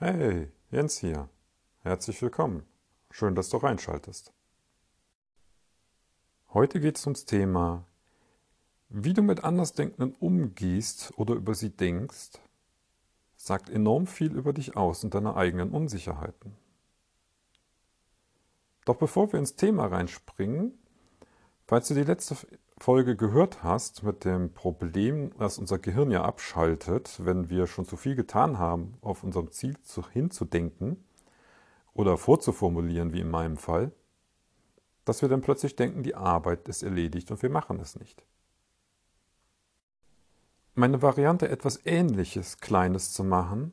Hey, Jens hier. Herzlich willkommen. Schön, dass du reinschaltest. Heute geht es ums Thema, wie du mit Andersdenkenden umgehst oder über sie denkst, sagt enorm viel über dich aus und deine eigenen Unsicherheiten. Doch bevor wir ins Thema reinspringen, falls du die letzte Folge gehört hast mit dem Problem, dass unser Gehirn ja abschaltet, wenn wir schon zu viel getan haben, auf unserem Ziel hinzudenken oder vorzuformulieren, wie in meinem Fall, dass wir dann plötzlich denken, die Arbeit ist erledigt und wir machen es nicht. Meine Variante, etwas Ähnliches, Kleines zu machen,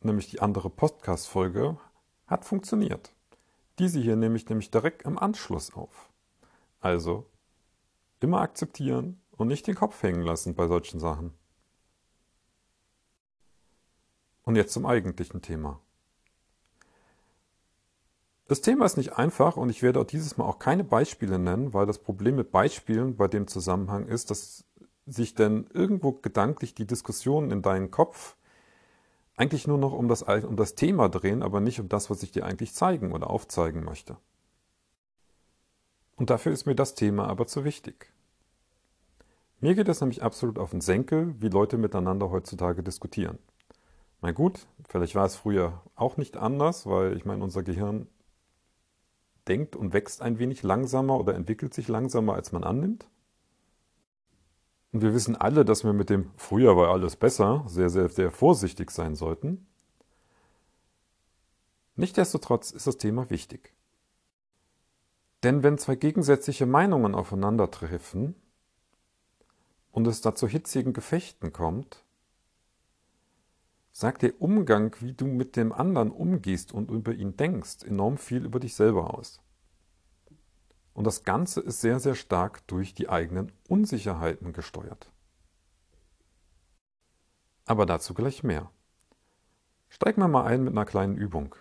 nämlich die andere Podcast-Folge, hat funktioniert. Diese hier nehme ich nämlich direkt im Anschluss auf. Also Immer akzeptieren und nicht den Kopf hängen lassen bei solchen Sachen. Und jetzt zum eigentlichen Thema. Das Thema ist nicht einfach und ich werde auch dieses Mal auch keine Beispiele nennen, weil das Problem mit Beispielen bei dem Zusammenhang ist, dass sich denn irgendwo gedanklich die Diskussionen in deinen Kopf eigentlich nur noch um das, um das Thema drehen, aber nicht um das, was ich dir eigentlich zeigen oder aufzeigen möchte. Und dafür ist mir das Thema aber zu wichtig. Mir geht es nämlich absolut auf den Senkel, wie Leute miteinander heutzutage diskutieren. Mein gut, vielleicht war es früher auch nicht anders, weil ich meine, unser Gehirn denkt und wächst ein wenig langsamer oder entwickelt sich langsamer, als man annimmt. Und wir wissen alle, dass wir mit dem früher war alles besser sehr, sehr, sehr vorsichtig sein sollten. Nichtsdestotrotz ist das Thema wichtig. Denn wenn zwei gegensätzliche Meinungen aufeinandertreffen und es da zu hitzigen Gefechten kommt, sagt der Umgang, wie du mit dem anderen umgehst und über ihn denkst, enorm viel über dich selber aus. Und das Ganze ist sehr, sehr stark durch die eigenen Unsicherheiten gesteuert. Aber dazu gleich mehr. Steigen wir mal ein mit einer kleinen Übung.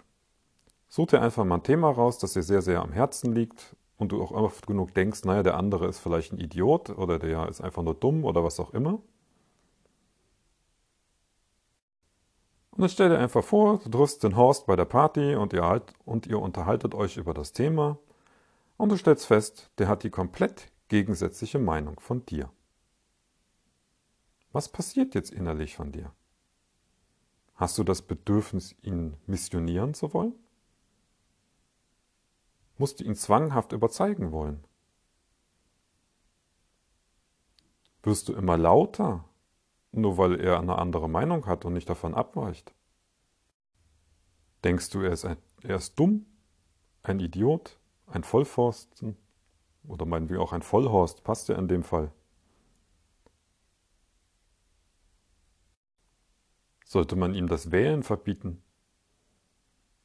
Such dir einfach mal ein Thema raus, das dir sehr, sehr am Herzen liegt und du auch oft genug denkst, naja, der andere ist vielleicht ein Idiot oder der ist einfach nur dumm oder was auch immer. Und dann stell dir einfach vor, du triffst den Horst bei der Party und ihr, halt, und ihr unterhaltet euch über das Thema und du stellst fest, der hat die komplett gegensätzliche Meinung von dir. Was passiert jetzt innerlich von dir? Hast du das Bedürfnis, ihn missionieren zu wollen? Musst du ihn zwanghaft überzeugen wollen. Wirst du immer lauter, nur weil er eine andere Meinung hat und nicht davon abweicht? Denkst du, er ist, ein, er ist dumm, ein Idiot, ein Vollforsten oder meinen wir auch ein Vollhorst, passt ja in dem Fall. Sollte man ihm das Wählen verbieten?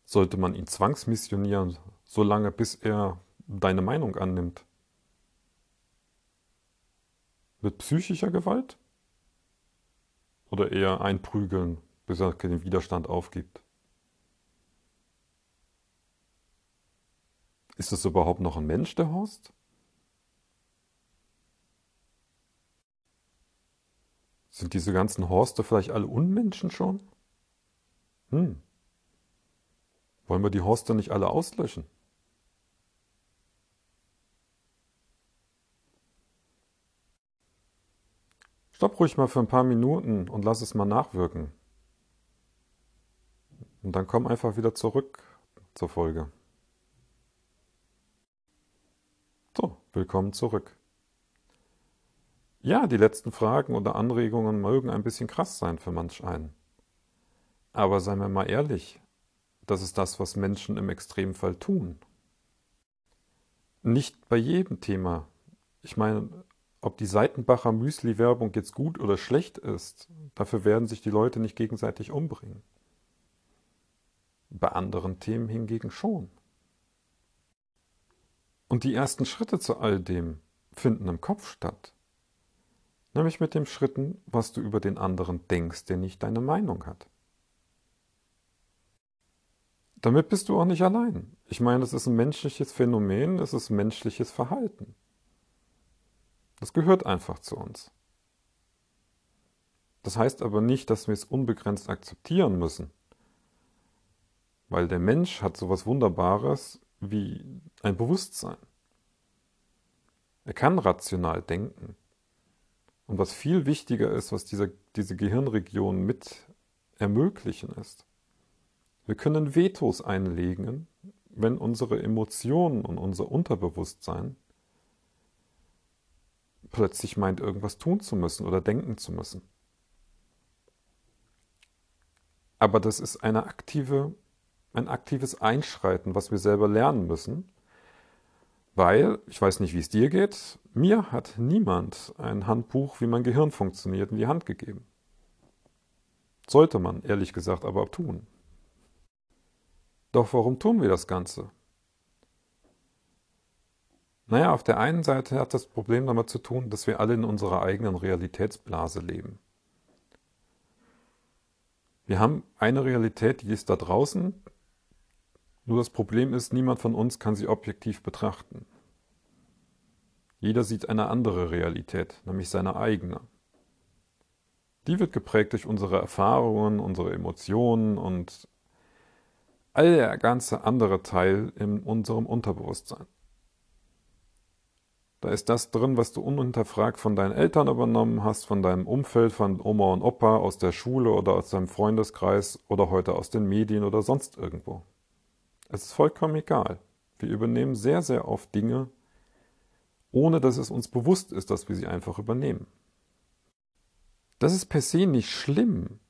Sollte man ihn zwangsmissionieren, solange bis er deine Meinung annimmt. Mit psychischer Gewalt? Oder eher einprügeln, bis er den Widerstand aufgibt? Ist es überhaupt noch ein Mensch, der Horst? Sind diese ganzen Horste vielleicht alle Unmenschen schon? Hm. Wollen wir die Horste nicht alle auslöschen? Stopp ruhig mal für ein paar Minuten und lass es mal nachwirken. Und dann komm einfach wieder zurück zur Folge. So, willkommen zurück. Ja, die letzten Fragen oder Anregungen mögen ein bisschen krass sein für manch einen. Aber seien wir mal ehrlich, das ist das, was Menschen im Extremfall tun. Nicht bei jedem Thema. Ich meine, ob die Seitenbacher Müsli-Werbung jetzt gut oder schlecht ist, dafür werden sich die Leute nicht gegenseitig umbringen. Bei anderen Themen hingegen schon. Und die ersten Schritte zu all dem finden im Kopf statt. Nämlich mit dem Schritten, was du über den anderen denkst, der nicht deine Meinung hat. Damit bist du auch nicht allein. Ich meine, es ist ein menschliches Phänomen, es ist menschliches Verhalten. Das gehört einfach zu uns. Das heißt aber nicht, dass wir es unbegrenzt akzeptieren müssen. weil der Mensch hat sowas Wunderbares wie ein Bewusstsein. Er kann rational denken. Und was viel wichtiger ist, was diese, diese Gehirnregion mit ermöglichen ist, wir können Vetos einlegen, wenn unsere Emotionen und unser Unterbewusstsein plötzlich meint, irgendwas tun zu müssen oder denken zu müssen. Aber das ist eine aktive, ein aktives Einschreiten, was wir selber lernen müssen, weil, ich weiß nicht, wie es dir geht, mir hat niemand ein Handbuch, wie mein Gehirn funktioniert, in die Hand gegeben. Sollte man, ehrlich gesagt, aber tun. Doch warum tun wir das Ganze? Naja, auf der einen Seite hat das Problem damit zu tun, dass wir alle in unserer eigenen Realitätsblase leben. Wir haben eine Realität, die ist da draußen, nur das Problem ist, niemand von uns kann sie objektiv betrachten. Jeder sieht eine andere Realität, nämlich seine eigene. Die wird geprägt durch unsere Erfahrungen, unsere Emotionen und all der ganze andere Teil in unserem Unterbewusstsein. Da ist das drin, was du unhinterfragt von deinen Eltern übernommen hast, von deinem Umfeld, von Oma und Opa, aus der Schule oder aus deinem Freundeskreis oder heute aus den Medien oder sonst irgendwo. Es ist vollkommen egal. Wir übernehmen sehr, sehr oft Dinge, ohne dass es uns bewusst ist, dass wir sie einfach übernehmen. Das ist per se nicht schlimm,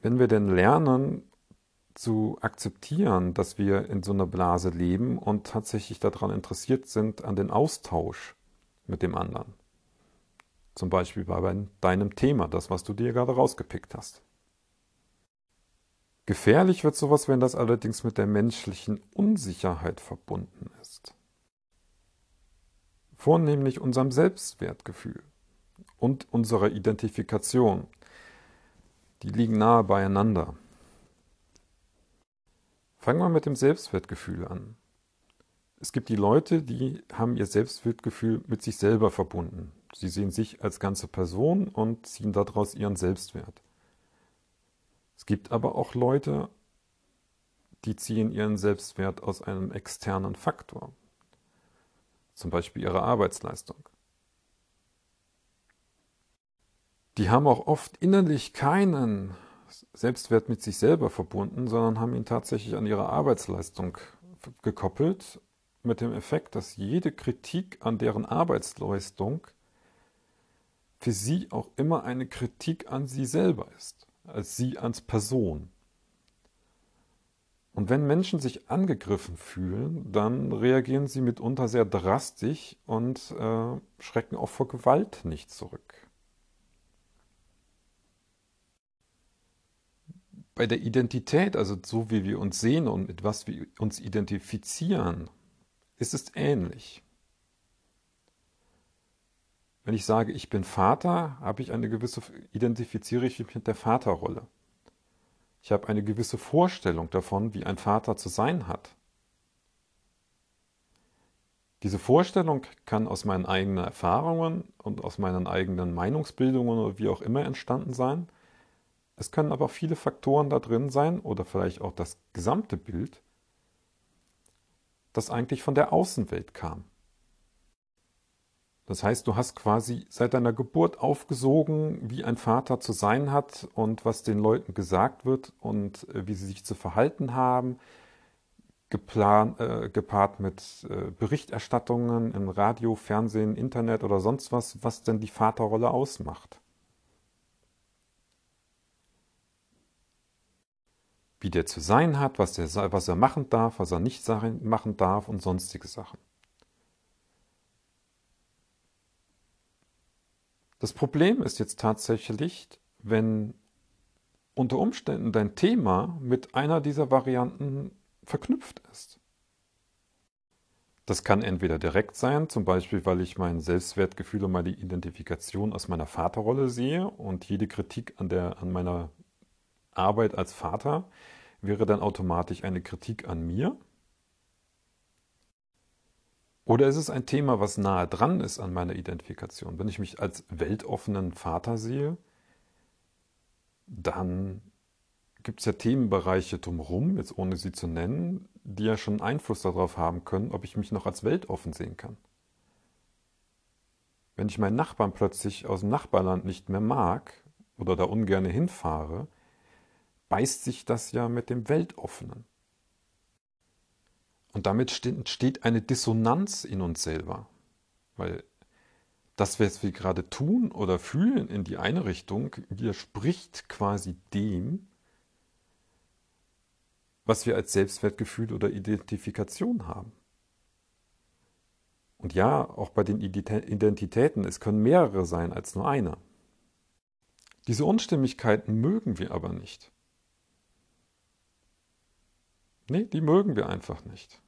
wenn wir denn lernen zu akzeptieren, dass wir in so einer Blase leben und tatsächlich daran interessiert sind, an den Austausch mit dem anderen. Zum Beispiel bei deinem Thema, das, was du dir gerade rausgepickt hast. Gefährlich wird sowas, wenn das allerdings mit der menschlichen Unsicherheit verbunden ist. Vornehmlich unserem Selbstwertgefühl und unserer Identifikation. Die liegen nahe beieinander. Fangen wir mit dem Selbstwertgefühl an. Es gibt die Leute, die haben ihr Selbstwertgefühl mit sich selber verbunden. Sie sehen sich als ganze Person und ziehen daraus ihren Selbstwert. Es gibt aber auch Leute, die ziehen ihren Selbstwert aus einem externen Faktor, zum Beispiel ihre Arbeitsleistung. Die haben auch oft innerlich keinen Selbstwert mit sich selber verbunden, sondern haben ihn tatsächlich an ihre Arbeitsleistung gekoppelt mit dem Effekt, dass jede Kritik an deren Arbeitsleistung für sie auch immer eine Kritik an sie selber ist, als sie als Person. Und wenn Menschen sich angegriffen fühlen, dann reagieren sie mitunter sehr drastisch und äh, schrecken auch vor Gewalt nicht zurück. Bei der Identität, also so wie wir uns sehen und mit was wir uns identifizieren, ist es ähnlich. Wenn ich sage, ich bin Vater, habe ich eine gewisse, identifiziere ich mich mit der Vaterrolle. Ich habe eine gewisse Vorstellung davon, wie ein Vater zu sein hat. Diese Vorstellung kann aus meinen eigenen Erfahrungen und aus meinen eigenen Meinungsbildungen oder wie auch immer entstanden sein. Es können aber viele Faktoren da drin sein oder vielleicht auch das gesamte Bild, das eigentlich von der Außenwelt kam. Das heißt, du hast quasi seit deiner Geburt aufgesogen, wie ein Vater zu sein hat und was den Leuten gesagt wird und äh, wie sie sich zu verhalten haben, geplant, äh, gepaart mit äh, Berichterstattungen im Radio, Fernsehen, Internet oder sonst was, was denn die Vaterrolle ausmacht. Wie der zu sein hat, was, der, was er machen darf, was er nicht machen darf und sonstige Sachen. Das Problem ist jetzt tatsächlich, wenn unter Umständen dein Thema mit einer dieser Varianten verknüpft ist. Das kann entweder direkt sein, zum Beispiel weil ich mein Selbstwertgefühl und meine Identifikation aus meiner Vaterrolle sehe und jede Kritik an, der, an meiner Arbeit als Vater wäre dann automatisch eine Kritik an mir? Oder ist es ein Thema, was nahe dran ist an meiner Identifikation? Wenn ich mich als weltoffenen Vater sehe, dann gibt es ja Themenbereiche drumherum, jetzt ohne sie zu nennen, die ja schon Einfluss darauf haben können, ob ich mich noch als weltoffen sehen kann. Wenn ich meinen Nachbarn plötzlich aus dem Nachbarland nicht mehr mag oder da ungern hinfahre, beißt sich das ja mit dem Weltoffenen. Und damit entsteht eine Dissonanz in uns selber. Weil das, was wir gerade tun oder fühlen in die eine Richtung, widerspricht quasi dem, was wir als Selbstwertgefühl oder Identifikation haben. Und ja, auch bei den Identitäten, es können mehrere sein als nur eine. Diese Unstimmigkeiten mögen wir aber nicht. Nee, die mögen wir einfach nicht.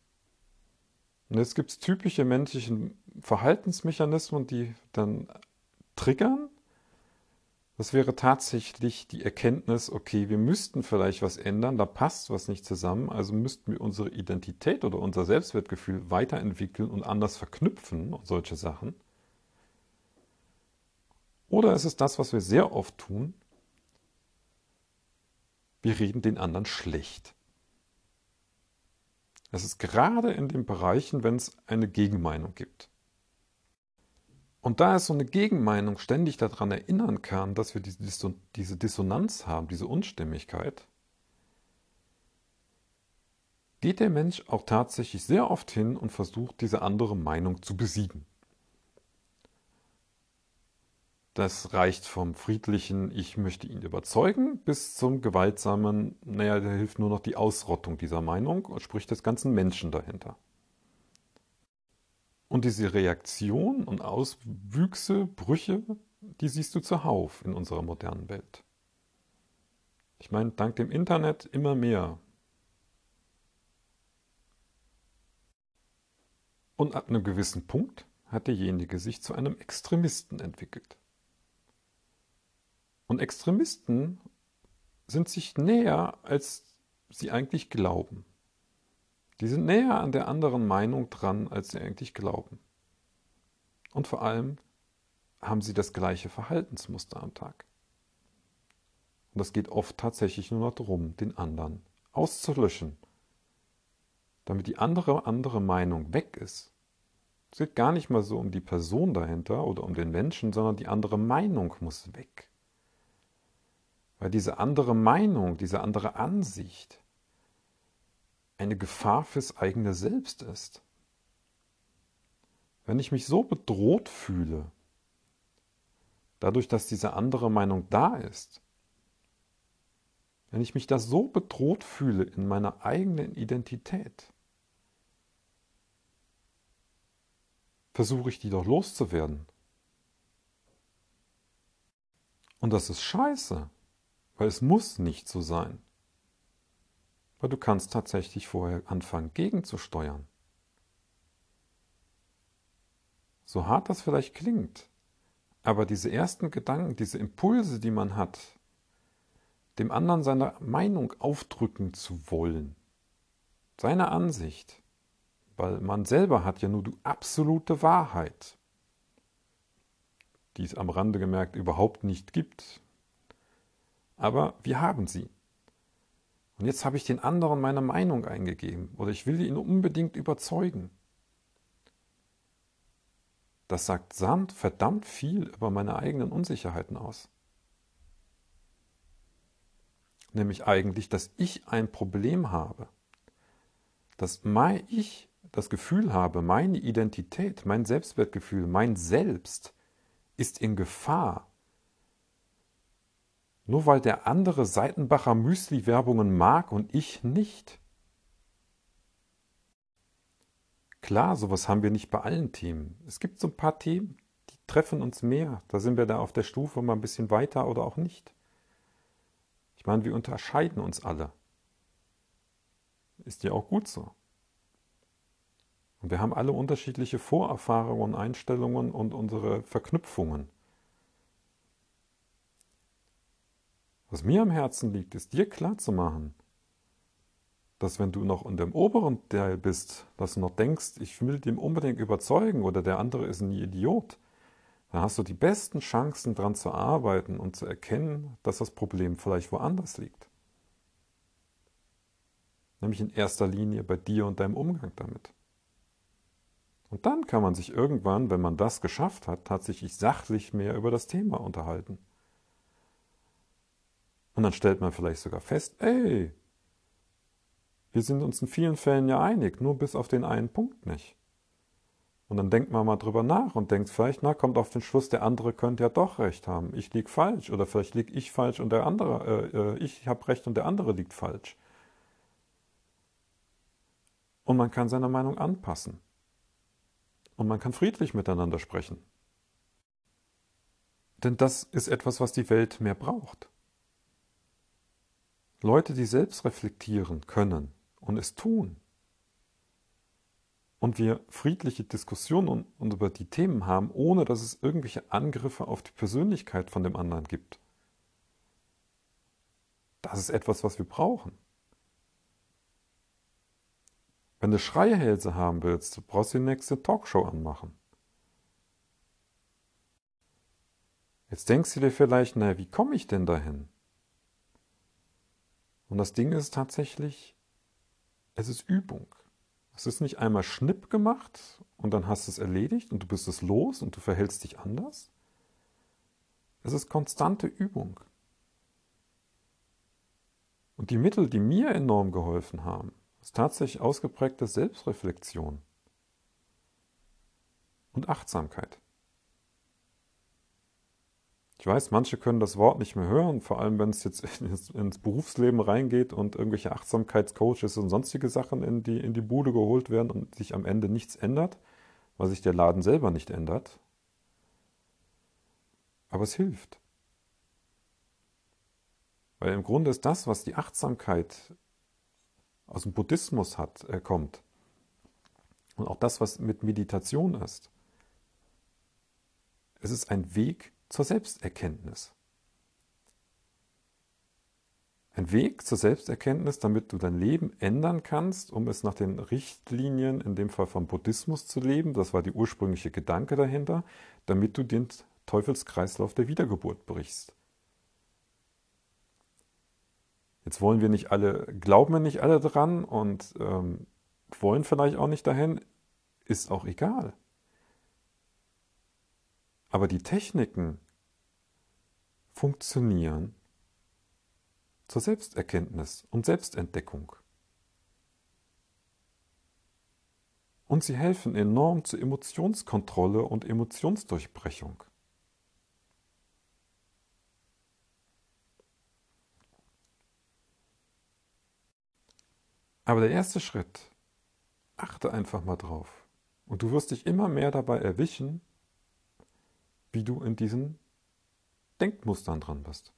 Und jetzt gibt es typische menschliche Verhaltensmechanismen, die dann triggern. Das wäre tatsächlich die Erkenntnis, okay, wir müssten vielleicht was ändern, da passt was nicht zusammen, also müssten wir unsere Identität oder unser Selbstwertgefühl weiterentwickeln und anders verknüpfen und solche Sachen. Oder ist es das, was wir sehr oft tun? Wir reden den anderen schlecht. Es ist gerade in den Bereichen, wenn es eine Gegenmeinung gibt. Und da es so eine Gegenmeinung ständig daran erinnern kann, dass wir diese Dissonanz haben, diese Unstimmigkeit, geht der Mensch auch tatsächlich sehr oft hin und versucht, diese andere Meinung zu besiegen. Das reicht vom friedlichen, ich möchte ihn überzeugen, bis zum gewaltsamen, naja, da hilft nur noch die Ausrottung dieser Meinung, sprich des ganzen Menschen dahinter. Und diese Reaktion und Auswüchse, Brüche, die siehst du zuhauf in unserer modernen Welt. Ich meine, dank dem Internet immer mehr. Und ab einem gewissen Punkt hat derjenige sich zu einem Extremisten entwickelt. Und Extremisten sind sich näher, als sie eigentlich glauben. Die sind näher an der anderen Meinung dran, als sie eigentlich glauben. Und vor allem haben sie das gleiche Verhaltensmuster am Tag. Und das geht oft tatsächlich nur noch darum, den anderen auszulöschen, damit die andere andere Meinung weg ist. Es geht gar nicht mal so um die Person dahinter oder um den Menschen, sondern die andere Meinung muss weg. Weil diese andere Meinung, diese andere Ansicht eine Gefahr fürs eigene Selbst ist. Wenn ich mich so bedroht fühle, dadurch, dass diese andere Meinung da ist, wenn ich mich da so bedroht fühle in meiner eigenen Identität, versuche ich die doch loszuwerden. Und das ist scheiße. Weil es muss nicht so sein. Weil du kannst tatsächlich vorher anfangen, gegenzusteuern. So hart das vielleicht klingt, aber diese ersten Gedanken, diese Impulse, die man hat, dem anderen seine Meinung aufdrücken zu wollen, seine Ansicht, weil man selber hat ja nur die absolute Wahrheit, die es am Rande gemerkt überhaupt nicht gibt, aber wir haben sie. Und jetzt habe ich den anderen meine Meinung eingegeben oder ich will ihn unbedingt überzeugen. Das sagt Sand verdammt viel über meine eigenen Unsicherheiten aus. Nämlich eigentlich, dass ich ein Problem habe. Dass mein ich das Gefühl habe, meine Identität, mein Selbstwertgefühl, mein Selbst ist in Gefahr nur weil der andere Seitenbacher Müsli-Werbungen mag und ich nicht. Klar, sowas haben wir nicht bei allen Themen. Es gibt so ein paar Themen, die treffen uns mehr. Da sind wir da auf der Stufe mal ein bisschen weiter oder auch nicht. Ich meine, wir unterscheiden uns alle. Ist ja auch gut so. Und wir haben alle unterschiedliche Vorerfahrungen, Einstellungen und unsere Verknüpfungen. Was mir am Herzen liegt, ist dir klarzumachen, dass wenn du noch in dem oberen Teil bist, dass du noch denkst, ich will dem unbedingt überzeugen oder der andere ist ein Idiot, dann hast du die besten Chancen daran zu arbeiten und zu erkennen, dass das Problem vielleicht woanders liegt. nämlich in erster Linie bei dir und deinem Umgang damit. Und dann kann man sich irgendwann, wenn man das geschafft hat, tatsächlich sachlich mehr über das Thema unterhalten. Und dann stellt man vielleicht sogar fest, ey, wir sind uns in vielen Fällen ja einig, nur bis auf den einen Punkt nicht. Und dann denkt man mal drüber nach und denkt vielleicht, na, kommt auf den Schluss, der andere könnte ja doch recht haben. Ich lieg falsch oder vielleicht lieg ich falsch und der andere, äh, äh ich habe recht und der andere liegt falsch. Und man kann seine Meinung anpassen. Und man kann friedlich miteinander sprechen. Denn das ist etwas, was die Welt mehr braucht. Leute, die selbst reflektieren können und es tun, und wir friedliche Diskussionen und über die Themen haben, ohne dass es irgendwelche Angriffe auf die Persönlichkeit von dem anderen gibt. Das ist etwas, was wir brauchen. Wenn du Schreihälse haben willst, brauchst du die nächste Talkshow anmachen. Jetzt denkst du dir vielleicht, naja, wie komme ich denn dahin? Und das Ding ist tatsächlich, es ist Übung. Es ist nicht einmal Schnipp gemacht und dann hast du es erledigt und du bist es los und du verhältst dich anders. Es ist konstante Übung. Und die Mittel, die mir enorm geholfen haben, ist tatsächlich ausgeprägte Selbstreflexion und Achtsamkeit. Ich weiß, manche können das Wort nicht mehr hören, vor allem wenn es jetzt ins, ins Berufsleben reingeht und irgendwelche Achtsamkeitscoaches und sonstige Sachen in die, in die Bude geholt werden und sich am Ende nichts ändert, weil sich der Laden selber nicht ändert. Aber es hilft. Weil im Grunde ist das, was die Achtsamkeit aus dem Buddhismus hat, äh, kommt. Und auch das, was mit Meditation ist. Es ist ein Weg zur Selbsterkenntnis. Ein Weg zur Selbsterkenntnis, damit du dein Leben ändern kannst, um es nach den Richtlinien, in dem Fall vom Buddhismus zu leben. Das war die ursprüngliche Gedanke dahinter, damit du den Teufelskreislauf der Wiedergeburt brichst. Jetzt wollen wir nicht alle, glauben wir nicht alle dran und ähm, wollen vielleicht auch nicht dahin, ist auch egal. Aber die Techniken funktionieren zur Selbsterkenntnis und Selbstentdeckung. Und sie helfen enorm zur Emotionskontrolle und Emotionsdurchbrechung. Aber der erste Schritt, achte einfach mal drauf. Und du wirst dich immer mehr dabei erwischen, wie du in diesen Denkmustern dran bist.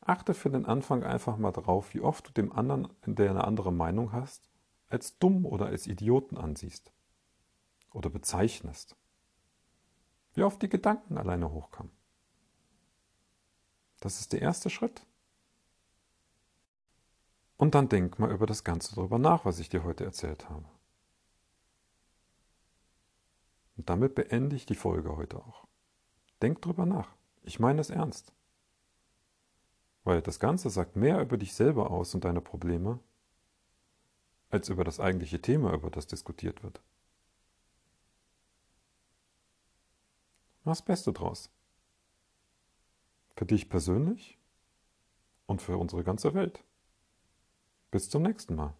Achte für den Anfang einfach mal drauf, wie oft du dem anderen, der eine andere Meinung hast, als dumm oder als Idioten ansiehst oder bezeichnest. Wie oft die Gedanken alleine hochkamen. Das ist der erste Schritt. Und dann denk mal über das Ganze darüber nach, was ich dir heute erzählt habe. Und damit beende ich die Folge heute auch. Denk drüber nach. Ich meine es ernst. Weil das Ganze sagt mehr über dich selber aus und deine Probleme, als über das eigentliche Thema, über das diskutiert wird. Mach das Beste draus. Für dich persönlich und für unsere ganze Welt. Bis zum nächsten Mal.